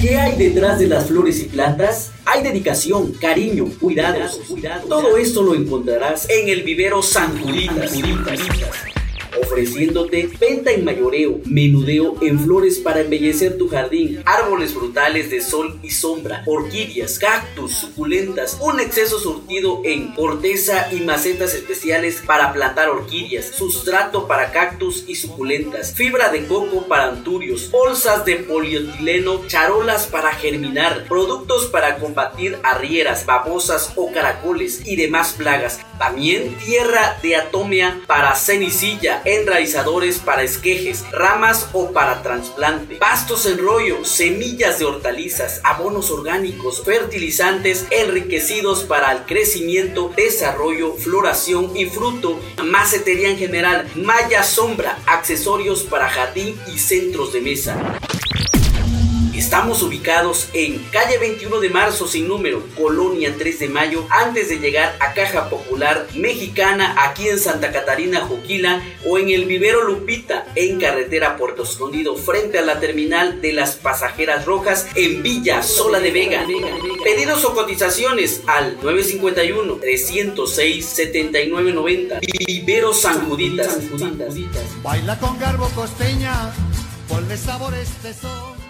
¿Qué hay detrás de las flores y plantas? Hay dedicación, cariño, cuidados. Todo esto lo encontrarás en el vivero San Juditas ofreciéndote venta en mayoreo, menudeo en flores para embellecer tu jardín, árboles frutales de sol y sombra, orquídeas, cactus, suculentas, un exceso surtido en corteza y macetas especiales para plantar orquídeas, sustrato para cactus y suculentas, fibra de coco para anturios, bolsas de polietileno, charolas para germinar, productos para combatir arrieras, babosas o caracoles y demás plagas. También tierra de atomia para cenicilla, enraizadores para esquejes, ramas o para trasplante, pastos en rollo, semillas de hortalizas, abonos orgánicos, fertilizantes enriquecidos para el crecimiento, desarrollo, floración y fruto, macetería en general, malla sombra, accesorios para jardín y centros de mesa. Estamos ubicados en calle 21 de marzo sin número, Colonia 3 de mayo, antes de llegar a Caja Popular Mexicana aquí en Santa Catarina, Joquila o en el Vivero Lupita en carretera Puerto Escondido frente a la terminal de las pasajeras rojas en Villa Sola de Vega. Pedidos o cotizaciones al 951 306 7990. Vivero San Juditas. Baila con garbo costeña, sabores de sol.